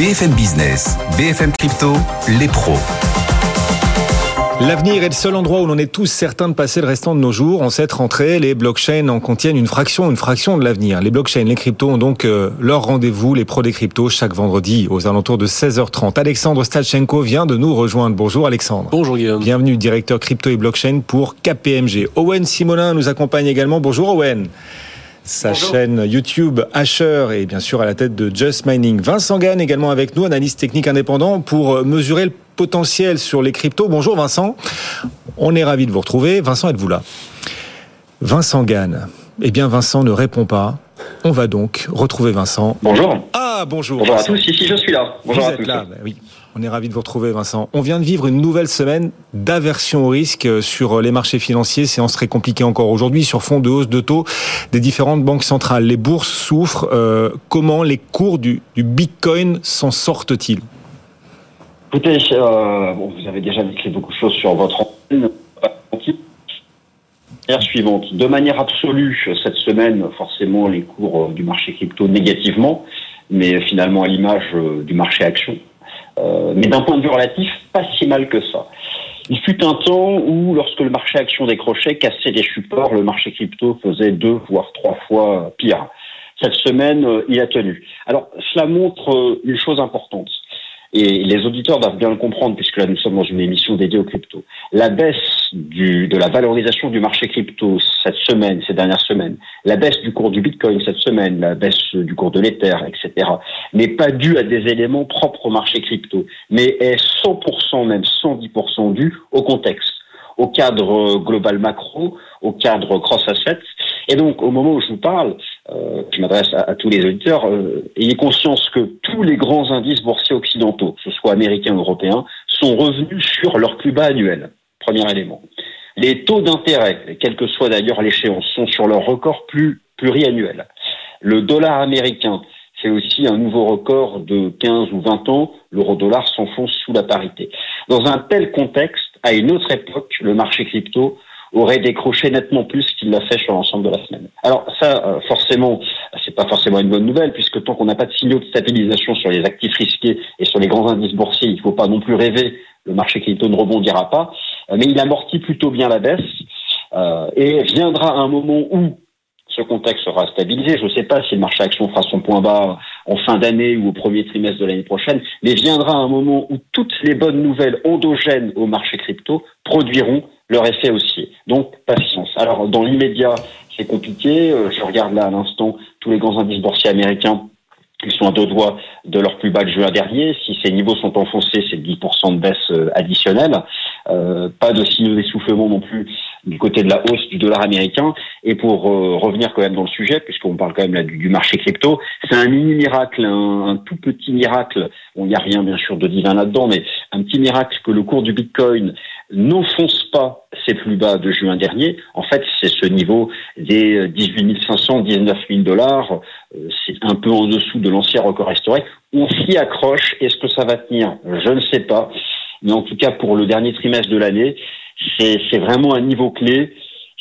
BFM Business, BFM Crypto, les pros. L'avenir est le seul endroit où l'on est tous certains de passer le restant de nos jours. En cette rentrée, les blockchains en contiennent une fraction, une fraction de l'avenir. Les blockchains, les cryptos ont donc euh, leur rendez-vous, les pros des cryptos, chaque vendredi aux alentours de 16h30. Alexandre Stalchenko vient de nous rejoindre. Bonjour Alexandre. Bonjour Guillaume. Bienvenue, directeur crypto et blockchain pour KPMG. Owen Simonin nous accompagne également. Bonjour Owen sa chaîne YouTube Asher et bien sûr à la tête de Just Mining. Vincent Gann également avec nous, analyste technique indépendant pour euh, mesurer le potentiel sur les cryptos. Bonjour Vincent, on est ravi de vous retrouver. Vincent, êtes-vous là? Vincent Gann. Eh bien Vincent ne répond pas. On va donc retrouver Vincent. Bonjour. Ah bonjour. Bonjour à tous, ici je suis là. Bonjour vous à tous. Là, bah oui. On est ravi de vous retrouver, Vincent. On vient de vivre une nouvelle semaine d'aversion au risque sur les marchés financiers. Séance très compliquée encore aujourd'hui sur fond de hausse de taux des différentes banques centrales. Les bourses souffrent. Euh, comment les cours du, du Bitcoin s'en sortent-ils? Écoutez, euh, bon, vous avez déjà écrit beaucoup de choses sur votre antenne. Suivante. De manière absolue, cette semaine, forcément, les cours du marché crypto négativement, mais finalement à l'image du marché action. Euh, mais d'un point de vue relatif, pas si mal que ça. Il fut un temps où, lorsque le marché action décrochait, cassait des supports, le marché crypto faisait deux, voire trois fois pire. Cette semaine, euh, il a tenu. Alors, cela montre euh, une chose importante. Et les auditeurs doivent bien le comprendre, puisque là, nous sommes dans une émission dédiée aux crypto. La baisse de la valorisation du marché crypto cette semaine, ces dernières semaines, la baisse du cours du Bitcoin cette semaine, la baisse du cours de l'Ether, etc., n'est pas due à des éléments propres au marché crypto, mais est 100%, même 110% due au contexte au cadre global macro, au cadre cross-assets. Et donc, au moment où je vous parle, euh, je m'adresse à, tous les auditeurs, euh, ayez conscience que tous les grands indices boursiers occidentaux, que ce soit américains ou européens, sont revenus sur leur plus bas annuel. Premier élément. Les taux d'intérêt, quelle que soit d'ailleurs l'échéance, sont sur leur record pluriannuel. Le dollar américain fait aussi un nouveau record de 15 ou 20 ans. L'euro-dollar s'enfonce sous la parité. Dans un tel contexte, à une autre époque, le marché crypto aurait décroché nettement plus qu'il l'a fait sur l'ensemble de la semaine. Alors ça, euh, forcément, c'est pas forcément une bonne nouvelle puisque tant qu'on n'a pas de signaux de stabilisation sur les actifs risqués et sur les grands indices boursiers, il ne faut pas non plus rêver. Le marché crypto ne rebondira pas, euh, mais il amortit plutôt bien la baisse euh, et viendra un moment où ce contexte sera stabilisé. Je ne sais pas si le marché action fera son point bas en fin d'année ou au premier trimestre de l'année prochaine, mais viendra un moment où toutes les bonnes nouvelles endogènes au marché crypto produiront leur effet haussier. Donc, patience. Alors, dans l'immédiat, c'est compliqué. Je regarde là à l'instant tous les grands indices boursiers américains. Ils sont à deux doigts de leur plus bas de juin dernier. Si ces niveaux sont enfoncés, c'est 10% de baisse additionnelle. Euh, pas de signaux d'essoufflement non plus du côté de la hausse du dollar américain. Et pour euh, revenir quand même dans le sujet, puisqu'on parle quand même là du, du marché crypto, c'est un mini miracle, un, un, tout petit miracle. Bon, il n'y a rien bien sûr de divin là-dedans, mais un petit miracle que le cours du Bitcoin n'enfonce pas ses plus bas de juin dernier. En fait, c'est ce niveau des 18 500, 19 000 dollars. C'est un peu en dessous de l'ancien record historique. On s'y accroche. Est-ce que ça va tenir? Je ne sais pas. Mais en tout cas, pour le dernier trimestre de l'année, c'est vraiment un niveau clé.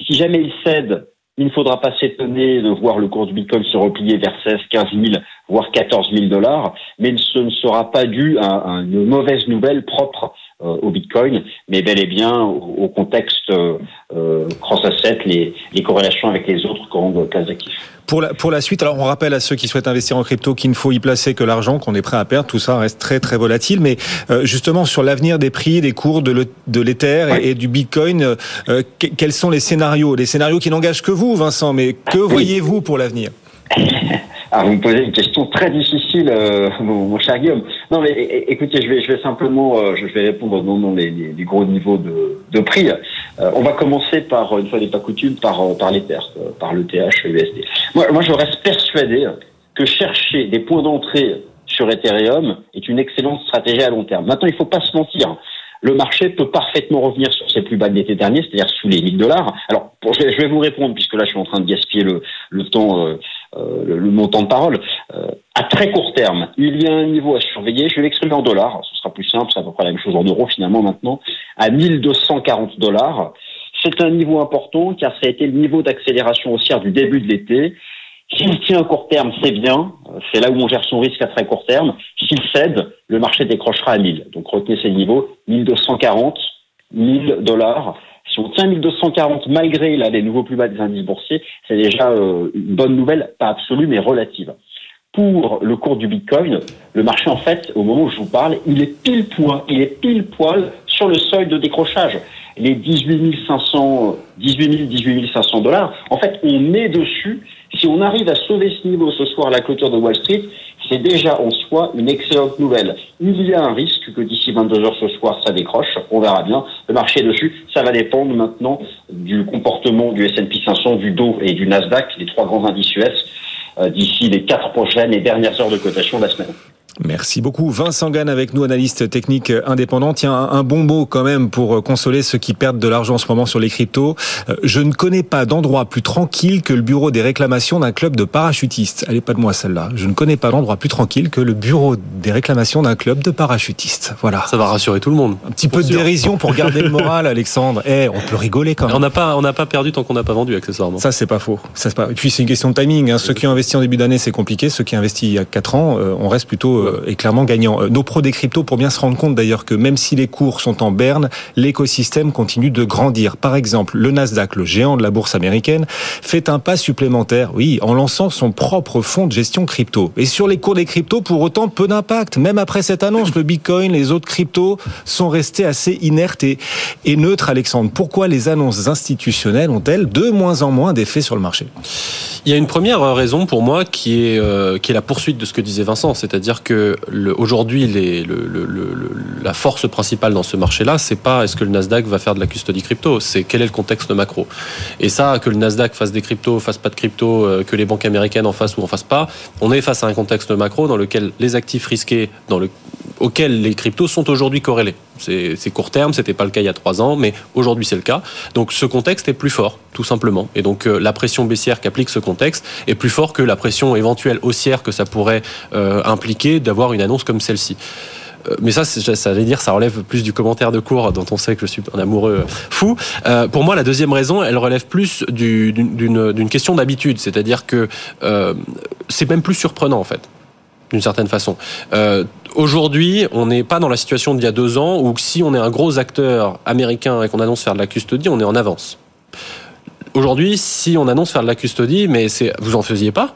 Si jamais il cède, il ne faudra pas s'étonner de voir le cours du Bitcoin se replier vers 16, 15 000, voire 14 000 dollars, mais ce ne sera pas dû à, une mauvaise nouvelle propre au Bitcoin, mais bel et bien au, au contexte euh, cross-asset, les, les, corrélations avec les autres grandes classes d'actifs. Pour la, pour la suite, alors on rappelle à ceux qui souhaitent investir en crypto qu'il ne faut y placer que l'argent qu'on est prêt à perdre. Tout ça reste très très volatile. Mais euh, justement sur l'avenir des prix, des cours de l'Ether oui. et, et, du Bitcoin, euh, quels sont les scénarios? Les scénarios qui n'engagent que vous, Vincent. Mais que voyez-vous pour l'avenir? Alors vous me posez une question très difficile, euh, mon, cher Guillaume. Non, mais écoutez, je vais, je vais simplement, euh, je vais répondre nom des les, les, gros niveaux de, de prix. Euh, on va commencer par, une fois n'est pas coutume, par, par l'Ether, par l'ETH USD. Moi, moi, je reste persuadé que chercher des points d'entrée sur Ethereum est une excellente stratégie à long terme. Maintenant, il faut pas se mentir le marché peut parfaitement revenir sur ses plus bas de l'été dernier, c'est-à-dire sous les 1000 dollars. Alors, pour, je, vais, je, vais, vous répondre, puisque là, je suis en train de gaspiller le, le temps, euh, euh, le, le, montant de parole. Euh, à très court terme, il y a un niveau à surveiller. Je vais l'exprimer en dollars. Ce sera plus simple, c'est à peu près la même chose en euros, finalement, maintenant. À 1240 dollars. C'est un niveau important, car ça a été le niveau d'accélération haussière du début de l'été. S'il tient à court terme, c'est bien. C'est là où on gère son risque à très court terme. S'il cède, le marché décrochera à 1000. Donc retenez ces niveaux, 1240, 1000 dollars. On tient 1240 malgré là, les nouveaux plus bas des indices boursiers, c'est déjà euh, une bonne nouvelle, pas absolue mais relative. Pour le cours du Bitcoin, le marché en fait, au moment où je vous parle, il est pile poil, il est pile poil sur le seuil de décrochage. Les 18 500, 18 000, 18 500 dollars. En fait, on est dessus. Si on arrive à sauver ce niveau ce soir à la clôture de Wall Street, c'est déjà en soi une excellente nouvelle. Il y a un risque que d'ici 22 heures ce soir, ça décroche. On verra bien. Le marché dessus. Ça va dépendre maintenant du comportement du S&P 500, du Dow et du Nasdaq, les trois grands indices US, euh, d'ici les quatre prochaines et dernières heures de cotation de la semaine. Merci beaucoup. Vincent Gann avec nous, analyste technique indépendant. Tiens, un bon mot quand même pour consoler ceux qui perdent de l'argent en ce moment sur les cryptos. Euh, je ne connais pas d'endroit plus tranquille que le bureau des réclamations d'un club de parachutistes. Elle est pas de moi celle-là. Je ne connais pas d'endroit plus tranquille que le bureau des réclamations d'un club de parachutistes. Voilà. Ça va rassurer tout le monde. Un petit peu de dérision pour garder le moral, Alexandre. Eh, on peut rigoler quand même. On n'a pas, on n'a pas perdu tant qu'on n'a pas vendu accessoirement. Ça, c'est pas faux. Ça, pas... Et puis c'est une question de timing. Hein. Ceux qui ont investi en début d'année, c'est compliqué. Ceux qui ont investi il y a 4 ans, euh, on reste plutôt euh, et clairement gagnant. Euh, nos pros des cryptos pour bien se rendre compte d'ailleurs que même si les cours sont en berne, l'écosystème continue de grandir. Par exemple, le Nasdaq, le géant de la bourse américaine, fait un pas supplémentaire, oui, en lançant son propre fonds de gestion crypto. Et sur les cours des cryptos, pour autant, peu d'impact. Même après cette annonce, le Bitcoin, les autres cryptos sont restés assez inertes et, et neutres, Alexandre. Pourquoi les annonces institutionnelles ont-elles de moins en moins d'effet sur le marché? Il y a une première raison pour moi qui est, euh, qui est la poursuite de ce que disait Vincent, c'est-à-dire que aujourd'hui, la force principale dans ce marché-là, c'est pas est-ce que le Nasdaq va faire de la custodie crypto, c'est quel est le contexte macro. Et ça, que le Nasdaq fasse des cryptos, fasse pas de crypto, euh, que les banques américaines en fassent ou en fassent pas, on est face à un contexte macro dans lequel les actifs risqués, dans le, auxquels les cryptos sont aujourd'hui corrélés. C'est court terme, c'était pas le cas il y a trois ans, mais aujourd'hui c'est le cas. Donc ce contexte est plus fort, tout simplement. Et donc euh, la pression baissière qu'applique ce contexte est plus fort que la pression éventuelle haussière que ça pourrait euh, impliquer d'avoir une annonce comme celle-ci euh, mais ça, ça veut dire, ça relève plus du commentaire de cours dont on sait que je suis un amoureux fou. Pour moi, la deuxième raison, elle relève plus d'une question d'habitude, c'est-à-dire que c'est même plus surprenant en fait d'une certaine façon. Euh, Aujourd'hui, on n'est pas dans la situation d'il y a deux ans où si on est un gros acteur américain et qu'on annonce faire de la custodie, on est en avance. Aujourd'hui, si on annonce faire de la custodie, mais vous en faisiez pas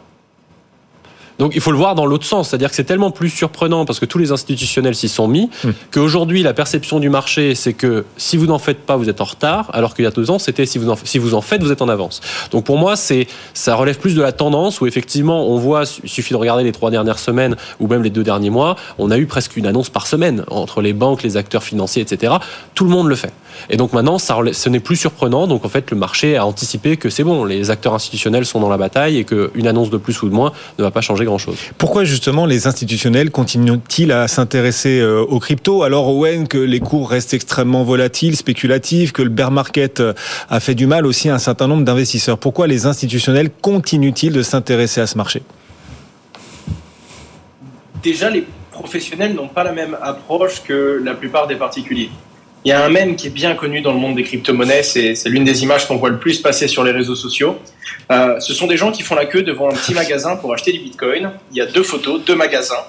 donc il faut le voir dans l'autre sens, c'est-à-dire que c'est tellement plus surprenant parce que tous les institutionnels s'y sont mis hmm. qu'aujourd'hui la perception du marché c'est que si vous n'en faites pas vous êtes en retard, alors qu'il y a deux ans c'était si vous en, si vous en faites vous êtes en avance. Donc pour moi c'est ça relève plus de la tendance où effectivement on voit, il suffit de regarder les trois dernières semaines ou même les deux derniers mois, on a eu presque une annonce par semaine entre les banques, les acteurs financiers, etc. Tout le monde le fait. Et donc maintenant, ça, ce n'est plus surprenant. Donc en fait, le marché a anticipé que c'est bon, les acteurs institutionnels sont dans la bataille et qu'une annonce de plus ou de moins ne va pas changer grand-chose. Pourquoi justement les institutionnels continuent-ils à s'intéresser euh, aux cryptos? Alors Owen que les cours restent extrêmement volatiles, spéculatifs, que le bear market euh, a fait du mal aussi à un certain nombre d'investisseurs Pourquoi les institutionnels continuent-ils de s'intéresser à ce marché? Déjà, les professionnels n'ont pas la même approche que la plupart des particuliers. Il y a un mème qui est bien connu dans le monde des crypto-monnaies, c'est l'une des images qu'on voit le plus passer sur les réseaux sociaux. Euh, ce sont des gens qui font la queue devant un petit magasin pour acheter du bitcoin. Il y a deux photos, deux magasins.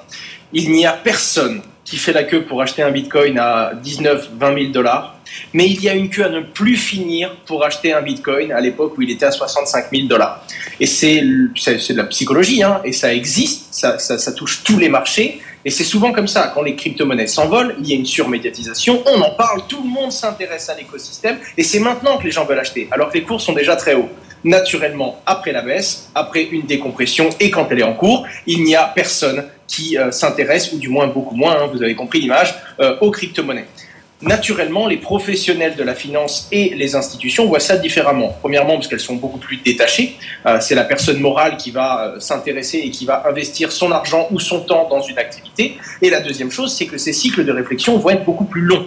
Il n'y a personne qui fait la queue pour acheter un bitcoin à 19, 20 000 dollars. Mais il y a une queue à ne plus finir pour acheter un bitcoin à l'époque où il était à 65 000 dollars. Et c'est de la psychologie, hein, et ça existe, ça, touche tous les marchés. Et c'est souvent comme ça, quand les crypto-monnaies s'envolent, il y a une surmédiatisation, on en parle, tout le monde s'intéresse à l'écosystème, et c'est maintenant que les gens veulent acheter, alors que les cours sont déjà très hauts. Naturellement, après la baisse, après une décompression, et quand elle est en cours, il n'y a personne qui euh, s'intéresse, ou du moins beaucoup moins, hein, vous avez compris l'image, euh, aux crypto-monnaies naturellement, les professionnels de la finance et les institutions voient ça différemment. Premièrement, parce qu'elles sont beaucoup plus détachées. Euh, c'est la personne morale qui va euh, s'intéresser et qui va investir son argent ou son temps dans une activité. Et la deuxième chose, c'est que ces cycles de réflexion vont être beaucoup plus longs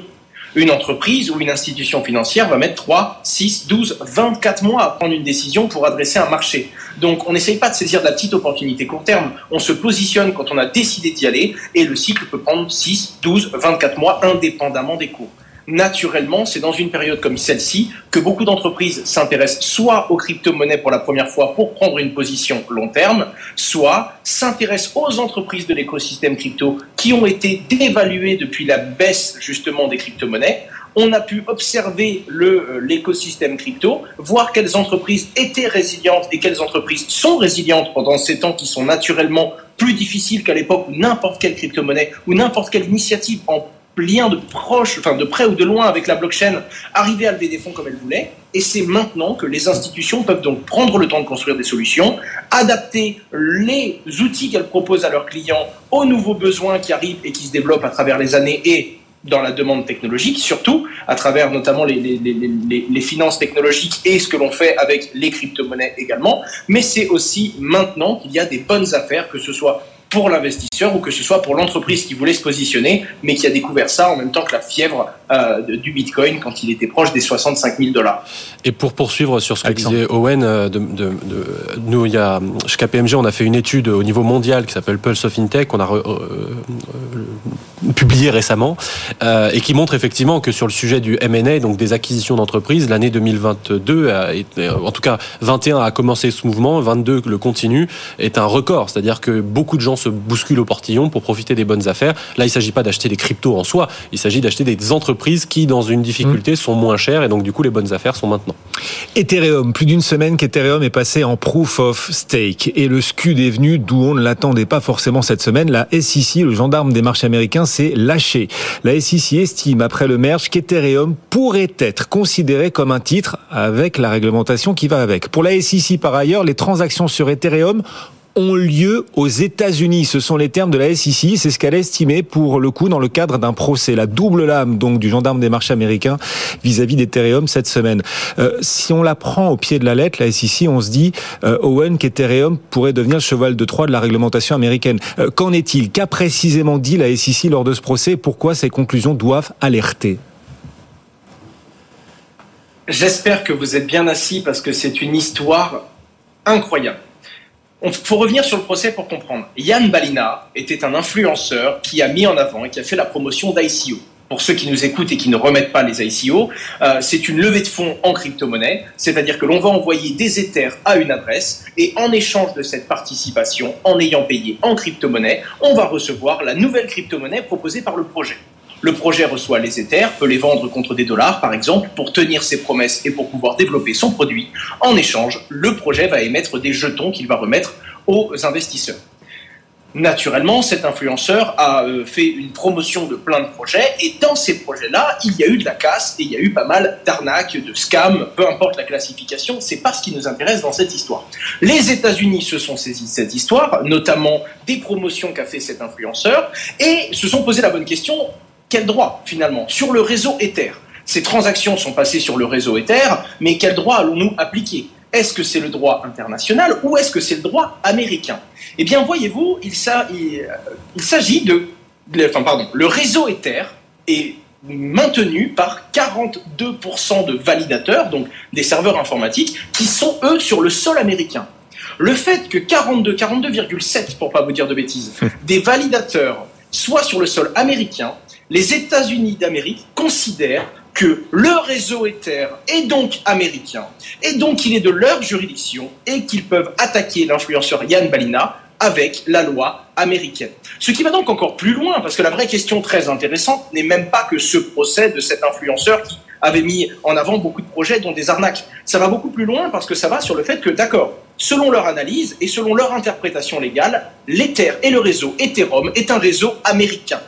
une entreprise ou une institution financière va mettre 3, 6, 12, 24 mois à prendre une décision pour adresser un marché. Donc on n'essaye pas de saisir la petite opportunité court terme, on se positionne quand on a décidé d'y aller et le cycle peut prendre 6, 12, 24 mois indépendamment des cours. Naturellement, c'est dans une période comme celle-ci que beaucoup d'entreprises s'intéressent soit aux crypto-monnaies pour la première fois pour prendre une position long terme, soit s'intéressent aux entreprises de l'écosystème crypto qui ont été dévaluées depuis la baisse justement des crypto-monnaies. On a pu observer euh, l'écosystème crypto, voir quelles entreprises étaient résilientes et quelles entreprises sont résilientes pendant ces temps qui sont naturellement plus difficiles qu'à l'époque où n'importe quelle crypto-monnaie ou n'importe quelle initiative en lien de proche, enfin de près ou de loin avec la blockchain arrivait à lever des fonds comme elle voulait. Et c'est maintenant que les institutions peuvent donc prendre le temps de construire des solutions, adapter les outils qu'elles proposent à leurs clients aux nouveaux besoins qui arrivent et qui se développent à travers les années et dans la demande technologique, surtout à travers notamment les, les, les, les finances technologiques et ce que l'on fait avec les crypto-monnaies également. Mais c'est aussi maintenant qu'il y a des bonnes affaires, que ce soit pour l'investisseur ou que ce soit pour l'entreprise qui voulait se positionner, mais qui a découvert ça en même temps que la fièvre euh, du Bitcoin quand il était proche des 65 000 dollars. Et pour poursuivre sur ce que disait Owen, euh, de, de, de, nous, il y a, chez KPMG, on a fait une étude au niveau mondial qui s'appelle Pulse of Fintech, qu'on a euh, euh, publié récemment, euh, et qui montre effectivement que sur le sujet du M&A, donc des acquisitions d'entreprises, l'année 2022, a été, en tout cas 21 a commencé ce mouvement, 22 le continue, est un record. C'est-à-dire que beaucoup de gens se bousculent au portillon pour profiter des bonnes affaires. Là, il ne s'agit pas d'acheter des cryptos en soi, il s'agit d'acheter des entreprises qui, dans une difficulté, mmh. sont moins chères et donc du coup, les bonnes affaires sont maintenant. Ethereum, plus d'une semaine qu'Ethereum est passé en proof of stake et le SCUD est venu d'où on ne l'attendait pas forcément cette semaine. La SEC, le gendarme des marchés américains, s'est lâché. La SEC estime, après le merge, qu'Ethereum pourrait être considéré comme un titre avec la réglementation qui va avec. Pour la SEC, par ailleurs, les transactions sur Ethereum ont lieu aux États-Unis. Ce sont les termes de la SEC. C'est ce qu'elle a estimé pour le coup dans le cadre d'un procès. La double lame donc du gendarme des marchés américains vis-à-vis d'Ethereum cette semaine. Euh, si on la prend au pied de la lettre, la SEC, on se dit euh, Owen qu'Ethereum pourrait devenir le cheval de Troie de la réglementation américaine. Euh, Qu'en est-il? Qu'a précisément dit la SEC lors de ce procès? Pourquoi ces conclusions doivent alerter? J'espère que vous êtes bien assis parce que c'est une histoire incroyable. Il faut revenir sur le procès pour comprendre. Yann Balina était un influenceur qui a mis en avant et qui a fait la promotion d'ICO. Pour ceux qui nous écoutent et qui ne remettent pas les ICO, euh, c'est une levée de fonds en crypto-monnaie, c'est-à-dire que l'on va envoyer des Ethers à une adresse et en échange de cette participation, en ayant payé en crypto-monnaie, on va recevoir la nouvelle crypto-monnaie proposée par le projet. Le projet reçoit les Ethers, peut les vendre contre des dollars, par exemple, pour tenir ses promesses et pour pouvoir développer son produit. En échange, le projet va émettre des jetons qu'il va remettre aux investisseurs. Naturellement, cet influenceur a euh, fait une promotion de plein de projets et dans ces projets-là, il y a eu de la casse et il y a eu pas mal d'arnaques, de scams, peu importe la classification, c'est pas ce qui nous intéresse dans cette histoire. Les États-Unis se sont saisis de cette histoire, notamment des promotions qu'a fait cet influenceur et se sont posé la bonne question quel droit finalement? Sur le réseau Ether. Ces transactions sont passées sur le réseau Ether, mais quel droit allons-nous appliquer? Est-ce que c'est le droit international ou est-ce que c'est le droit américain? Eh bien, voyez-vous, il, s'agit de, enfin pardon, le réseau Ether est maintenu par 42% de validateurs, donc des serveurs informatiques, qui sont eux sur le sol américain. Le fait que 42, 42,7 pour pas vous dire de bêtises, des validateurs soient sur le sol américain, les États-Unis d'Amérique considèrent que le réseau Ether est donc américain, et donc il est de leur juridiction, et qu'ils peuvent attaquer l'influenceur Yann Balina avec la loi américaine. Ce qui va donc encore plus loin, parce que la vraie question très intéressante n'est même pas que ce procès de cet influenceur qui avait mis en avant beaucoup de projets dont des arnaques. Ça va beaucoup plus loin parce que ça va sur le fait que, d'accord, selon leur analyse et selon leur interprétation légale, l'Ether et le réseau Ethereum est un réseau américain.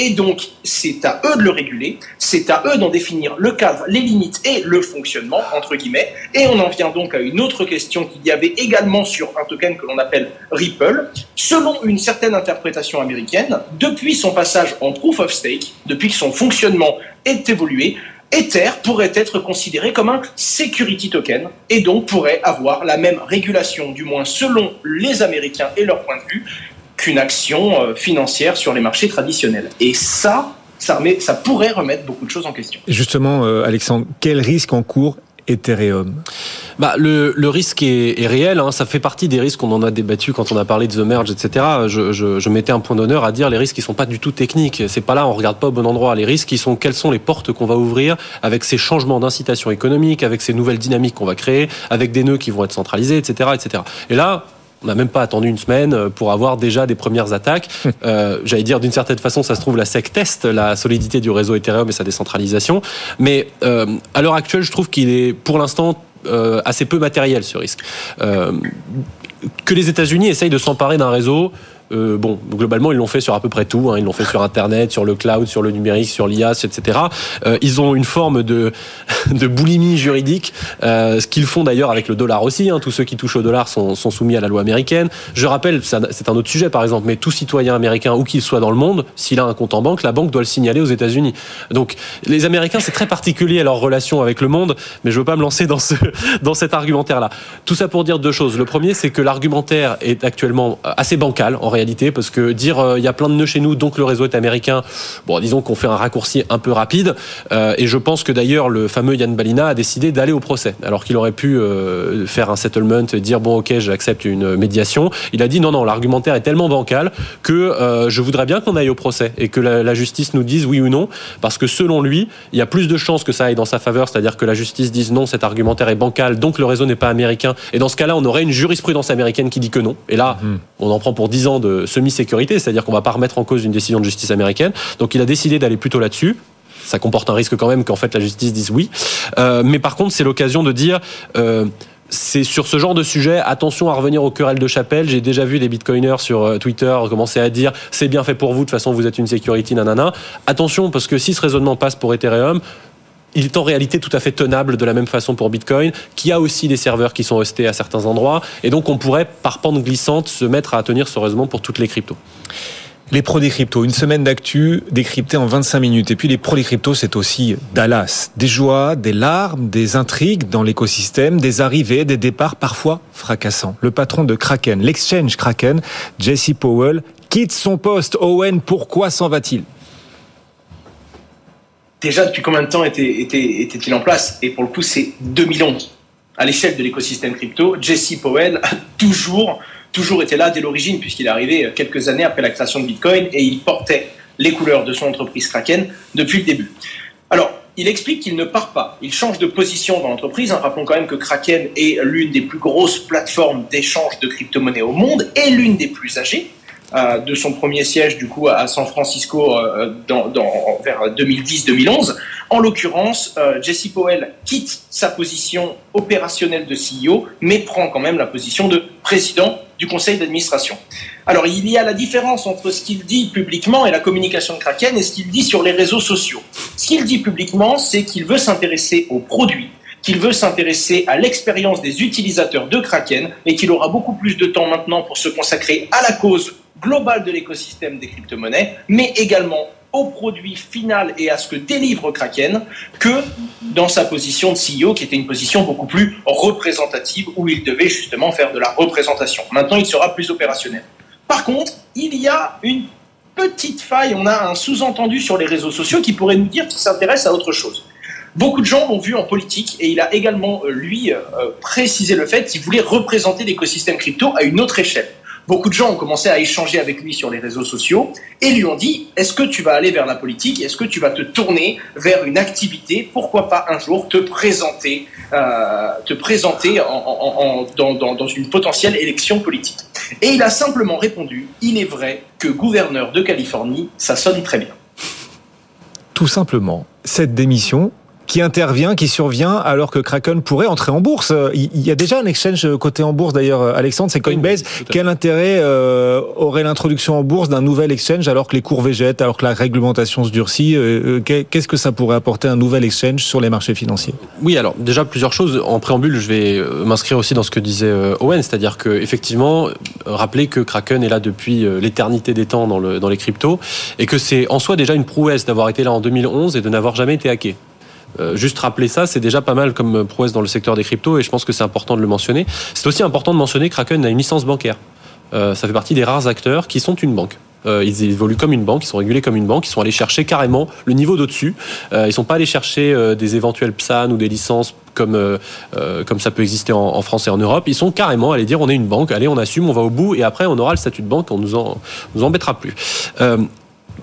Et donc, c'est à eux de le réguler, c'est à eux d'en définir le cadre, les limites et le fonctionnement, entre guillemets. Et on en vient donc à une autre question qu'il y avait également sur un token que l'on appelle Ripple. Selon une certaine interprétation américaine, depuis son passage en proof of stake, depuis que son fonctionnement est évolué, Ether pourrait être considéré comme un security token et donc pourrait avoir la même régulation, du moins selon les Américains et leur point de vue, qu'une action euh, financière sur les marchés traditionnels. Et ça, ça, remet, ça pourrait remettre beaucoup de choses en question. Justement, euh, Alexandre, quel risque en cours Ethereum? Bah, le, le risque est, est réel. Hein. Ça fait partie des risques qu'on en a débattu quand on a parlé de The Merge, etc. Je, je, je mettais un point d'honneur à dire les risques qui sont pas du tout techniques. C'est pas là, on regarde pas au bon endroit. Les risques qui sont quelles sont les portes qu'on va ouvrir avec ces changements d'incitation économique, avec ces nouvelles dynamiques qu'on va créer, avec des nœuds qui vont être centralisés, etc., etc. Et là, on n'a même pas attendu une semaine pour avoir déjà des premières attaques. Euh, J'allais dire d'une certaine façon, ça se trouve la SEC teste la solidité du réseau Ethereum et sa décentralisation. Mais euh, à l'heure actuelle, je trouve qu'il est pour l'instant euh, assez peu matériel ce risque. Euh, que les États-Unis essayent de s'emparer d'un réseau euh, bon, globalement, ils l'ont fait sur à peu près tout. Hein. Ils l'ont fait sur Internet, sur le cloud, sur le numérique, sur l'IAS, etc. Euh, ils ont une forme de, de boulimie juridique, euh, ce qu'ils font d'ailleurs avec le dollar aussi. Hein. Tous ceux qui touchent au dollar sont, soumis à la loi américaine. Je rappelle, c'est un autre sujet par exemple, mais tout citoyen américain, où qu'il soit dans le monde, s'il a un compte en banque, la banque doit le signaler aux États-Unis. Donc, les Américains, c'est très particulier à leur relation avec le monde, mais je veux pas me lancer dans, ce, dans cet argumentaire-là. Tout ça pour dire deux choses. Le premier, c'est que l'argumentaire est actuellement assez bancal en réalité, parce que dire euh, il y a plein de nœuds chez nous, donc le réseau est américain, bon, disons qu'on fait un raccourci un peu rapide. Euh, et je pense que d'ailleurs le fameux Yann Balina a décidé d'aller au procès, alors qu'il aurait pu euh, faire un settlement et dire bon ok j'accepte une médiation. Il a dit non non l'argumentaire est tellement bancal que je voudrais bien qu'on aille au procès et que la, la, justice nous dise oui ou non, parce que selon lui il y a plus de chances que ça aille dans sa faveur, c'est-à-dire que la justice dise non cet argumentaire est bancal, donc le réseau n'est pas américain. Et dans ce cas-là on aurait une jurisprudence américaine qui dit que non. Et là mmh. on en prend pour 10 ans de semi-sécurité, c'est-à-dire qu'on va pas remettre en cause une décision de justice américaine. Donc il a décidé d'aller plutôt là-dessus ça comporte un risque quand même qu'en fait la justice dise oui. Euh, mais par contre, c'est l'occasion de dire. Euh, c'est sur ce genre de sujet, attention à revenir au querelles de chapelle. J'ai déjà vu des bitcoiners sur euh, Twitter commencer à dire c'est bien fait pour vous, de toute façon vous êtes une security, nanana. Attention, parce que si ce raisonnement passe pour Ethereum, il est en réalité tout à fait tenable de la même façon pour Bitcoin, qui a aussi des serveurs qui sont hostés à certains endroits, et donc on pourrait, par pente glissante, se mettre à tenir ce raisonnement pour toutes les cryptos. Les pros des cryptos, une semaine d'actu décryptée en 25 minutes. Et puis les pros des cryptos, c'est aussi Dallas. Des joies, des larmes, des intrigues dans l'écosystème, des arrivées, des départs parfois fracassants. Le patron de Kraken, l'exchange Kraken, Jesse Powell, quitte son poste. Owen, pourquoi s'en va-t-il? Déjà depuis combien de temps était, était, était-il en place? Et pour le coup, c'est 2011. À l'échelle de l'écosystème crypto, Jesse Powell a toujours, toujours été là dès l'origine, puisqu'il est arrivé quelques années après la création de Bitcoin et il portait les couleurs de son entreprise Kraken depuis le début. Alors, il explique qu'il ne part pas, il change de position dans l'entreprise. Rappelons quand même que Kraken est l'une des plus grosses plateformes d'échange de crypto-monnaies au monde et l'une des plus âgées. Euh, de son premier siège du coup à San Francisco euh, dans, vers 2010-2011. En l'occurrence, euh, Jesse Powell quitte sa position opérationnelle de CEO, mais prend quand même la position de président du conseil d'administration. Alors il y a la différence entre ce qu'il dit publiquement et la communication de Kraken et ce qu'il dit sur les réseaux sociaux. Ce qu'il dit publiquement, c'est qu'il veut s'intéresser aux produits qu'il veut s'intéresser à l'expérience des utilisateurs de Kraken et qu'il aura beaucoup plus de temps maintenant pour se consacrer à la cause global de l'écosystème des crypto-monnaies, mais également au produit final et à ce que délivre Kraken que dans sa position de CEO, qui était une position beaucoup plus représentative, où il devait justement faire de la représentation. Maintenant, il sera plus opérationnel. Par contre, il y a une petite faille, on a un sous-entendu sur les réseaux sociaux qui pourrait nous dire qu'il s'intéresse à autre chose. Beaucoup de gens l'ont vu en politique et il a également, euh, lui, euh, précisé le fait qu'il voulait représenter l'écosystème crypto à une autre échelle beaucoup de gens ont commencé à échanger avec lui sur les réseaux sociaux et lui ont dit est-ce que tu vas aller vers la politique? Est-ce que tu vas te tourner vers une activité? Pourquoi pas un jour te présenter, euh, te présenter en, en, en, dans, dans, dans une potentielle élection politique? Et il a simplement répondu il est vrai que gouverneur de Californie, ça sonne très bien. Tout simplement, cette démission qui intervient, qui survient alors que Kraken pourrait entrer en bourse. Il y a déjà un exchange côté en bourse d'ailleurs, Alexandre, c'est Coinbase. Quel intérêt euh, aurait l'introduction en bourse d'un nouvel exchange alors que les cours végètent, alors que la réglementation se durcit euh, euh Qu'est-ce que ça pourrait apporter un nouvel exchange sur les marchés financiers? Oui, alors déjà plusieurs choses. En préambule, je vais euh, m'inscrire aussi dans ce que disait euh, Owen, c'est-à-dire que effectivement, rappeler que Kraken est là depuis l'éternité des temps dans, le, dans les cryptos et que c'est en soi déjà une prouesse d'avoir été là en 2011 et de n'avoir jamais été hacké. Euh, juste rappeler ça, c'est déjà pas mal comme prouesse dans le secteur des cryptos et je pense que c'est important de le mentionner. C'est aussi important de mentionner que Kraken a une licence bancaire. Euh, ça fait partie des rares acteurs qui sont une banque. Euh, ils évoluent comme une banque, ils sont régulés comme une banque, ils sont allés chercher carrément le niveau d'au-dessus. Euh, ils sont pas allés chercher des éventuels PSAN ou des licences comme comme ça peut exister en, France et en Europe. Ils sont carrément allés dire on est une banque, allez on assume, on va au bout et après on aura le statut de banque, on nous en nous embêtera plus.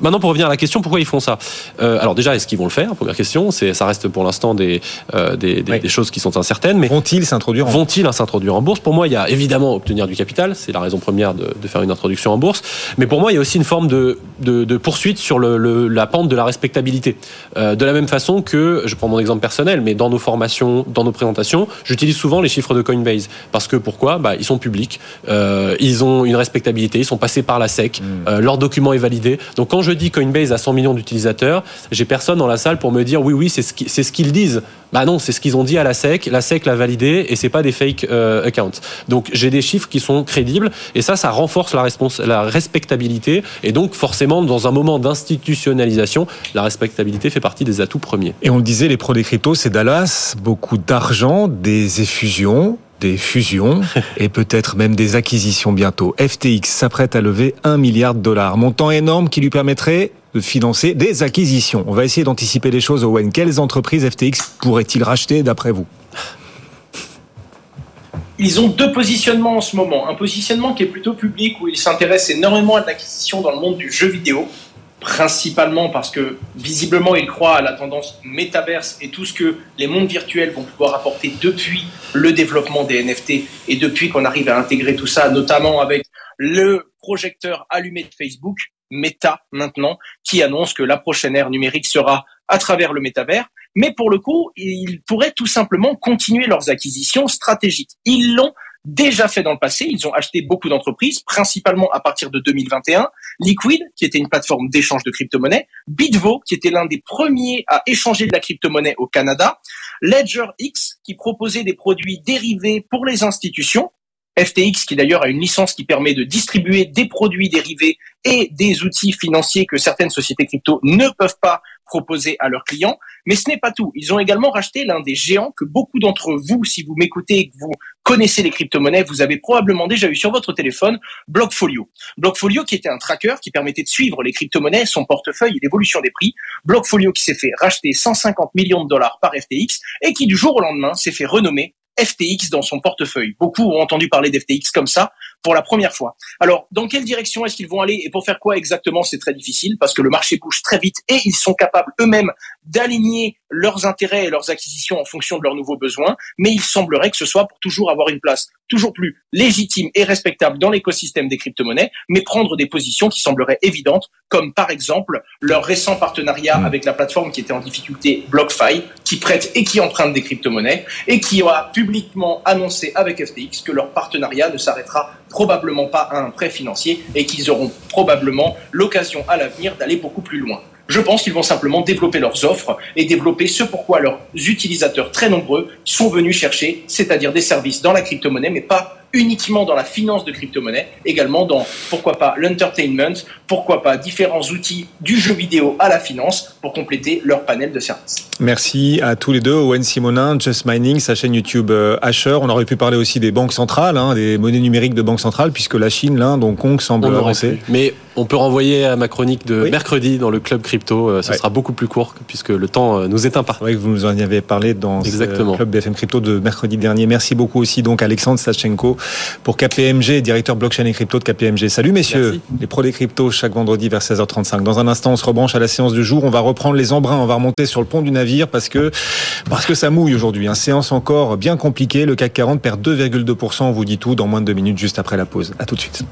Maintenant, pour revenir à la question, pourquoi ils font ça euh, Alors déjà, est-ce qu'ils vont le faire? Première question. C'est, ça reste pour l'instant des euh, des, des, des, choses qui sont incertaines. Mais vont-ils s'introduire en... Vont-ils s'introduire en bourse? Pour moi, il y a évidemment obtenir du capital. C'est la raison première de, de, faire une introduction en bourse. Mais pour moi, il y a aussi une forme de, de, de poursuite sur le, le, la pente de la respectabilité. Euh, de la même façon que, je prends mon exemple personnel, mais dans nos formations, dans nos présentations, j'utilise souvent les chiffres de Coinbase parce que pourquoi? Bah, ils sont publics, euh, ils ont une respectabilité, ils sont passés par la SEC, mmh. leur document est validé. Donc quand je dis Coinbase a 100 millions d'utilisateurs, j'ai personne dans la salle pour me dire oui, oui, c'est ce qu'ils ce qu'ils disent. Bah non, c'est ce qu'ils ont dit à la SEC. La SEC l'a validé et c'est pas des fake euh, accounts. Donc j'ai des chiffres qui sont crédibles et ça, ça renforce la, la respectabilité et donc forcément dans un moment d'institutionnalisation, la respectabilité fait partie des atouts premiers. Et on le disait, les pros des cryptos, c'est Dallas, beaucoup d'argent, des effusions des fusions et peut-être même des acquisitions bientôt. FTX s'apprête à lever un milliard de dollars, montant énorme qui lui permettrait de financer des acquisitions. On va essayer d'anticiper les choses, Owen. Quelles entreprises FTX pourrait-il racheter d'après vous? Ils ont deux positionnements en ce moment. Un positionnement qui est plutôt public, où ils s'intéressent énormément à l'acquisition dans le monde du jeu vidéo principalement parce que visiblement ils croient à la tendance métaverse et tout ce que les mondes virtuels vont pouvoir apporter depuis le développement des NFT et depuis qu'on arrive à intégrer tout ça, notamment avec le projecteur allumé de Facebook, Meta maintenant, qui annonce que la prochaine ère numérique sera à travers le métavers. Mais pour le coup, ils pourraient tout simplement continuer leurs acquisitions stratégiques. Ils l'ont déjà fait dans le passé. Ils ont acheté beaucoup d'entreprises, principalement à partir de 2021. Liquid, qui était une plateforme d'échange de crypto-monnaies. Bitvo, qui était l'un des premiers à échanger de la crypto-monnaie au Canada. Ledger X, qui proposait des produits dérivés pour les institutions. FTX, qui d'ailleurs a une licence qui permet de distribuer des produits dérivés et des outils financiers que certaines sociétés crypto ne peuvent pas proposer à leurs clients. Mais ce n'est pas tout. Ils ont également racheté l'un des géants que beaucoup d'entre vous, si vous m'écoutez et que vous connaissez les crypto-monnaies, vous avez probablement déjà eu sur votre téléphone Blockfolio. Blockfolio qui était un tracker qui permettait de suivre les crypto-monnaies, son portefeuille l'évolution des prix. Blockfolio qui s'est fait racheter 150 millions de dollars par FTX et qui du jour au lendemain s'est fait renommer FTX dans son portefeuille. Beaucoup ont entendu parler d'FTX comme ça pour la première fois. Alors, dans quelle direction est-ce qu'ils vont aller et pour faire quoi exactement C'est très difficile parce que le marché bouge très vite et ils sont capables eux-mêmes d'aligner leurs intérêts et leurs acquisitions en fonction de leurs nouveaux besoins. Mais il semblerait que ce soit pour toujours avoir une place toujours plus légitime et respectable dans l'écosystème des crypto-monnaies, mais prendre des positions qui sembleraient évidentes, comme par exemple leur récent partenariat mmh. avec la plateforme qui était en difficulté BlockFi, qui prête et qui emprunte des crypto-monnaies, et qui a publiquement annoncé avec FTX que leur partenariat ne s'arrêtera probablement pas à un prêt financier et qu'ils auront probablement l'occasion à l'avenir d'aller beaucoup plus loin. Je pense qu'ils vont simplement développer leurs offres et développer ce pourquoi leurs utilisateurs très nombreux sont venus chercher, c'est-à-dire des services dans la crypto-monnaie, mais pas uniquement dans la finance de crypto-monnaie, également dans, pourquoi pas, l'entertainment, pourquoi pas, différents outils du jeu vidéo à la finance pour compléter leur panel de services. Merci à tous les deux, Owen Simonin, Just Mining, sa chaîne YouTube euh, Asher. On aurait pu parler aussi des banques centrales, hein, des monnaies numériques de banques centrales, puisque la Chine, l'Inde, Hong Kong semble avancer. Mais on peut renvoyer à ma chronique de mercredi dans le club crypto. Euh, ce sera beaucoup plus court puisque le temps euh, nous est imparti. Oui, vous nous en avez parlé dans Exactement. le club BFM Crypto de mercredi dernier. Merci beaucoup aussi donc Alexandre Sachenko pour KPMG, directeur blockchain et crypto de KPMG. Salut messieurs, Merci. les pros des cryptos chaque vendredi vers 16h35. Dans un instant, on se rebranche à la séance du jour. On va reprendre les embruns, on va remonter sur le pont du navire parce que parce que ça mouille aujourd'hui. Une séance encore bien compliquée. Le CAC 40 perd 2,2%. On vous dit tout dans moins de deux minutes juste après la pause. À tout de suite.